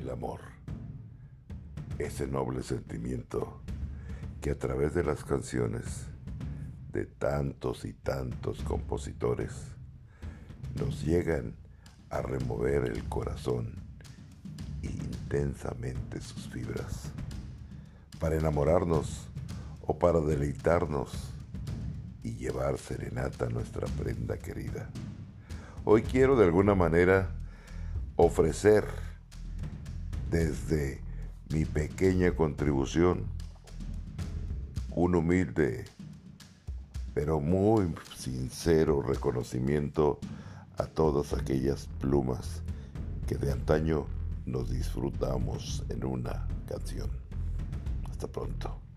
el amor, ese noble sentimiento que a través de las canciones de tantos y tantos compositores nos llegan a remover el corazón intensamente sus fibras, para enamorarnos o para deleitarnos y llevar serenata a nuestra prenda querida. Hoy quiero de alguna manera ofrecer desde mi pequeña contribución un humilde pero muy sincero reconocimiento a todas aquellas plumas que de antaño nos disfrutamos en una canción. Hasta pronto.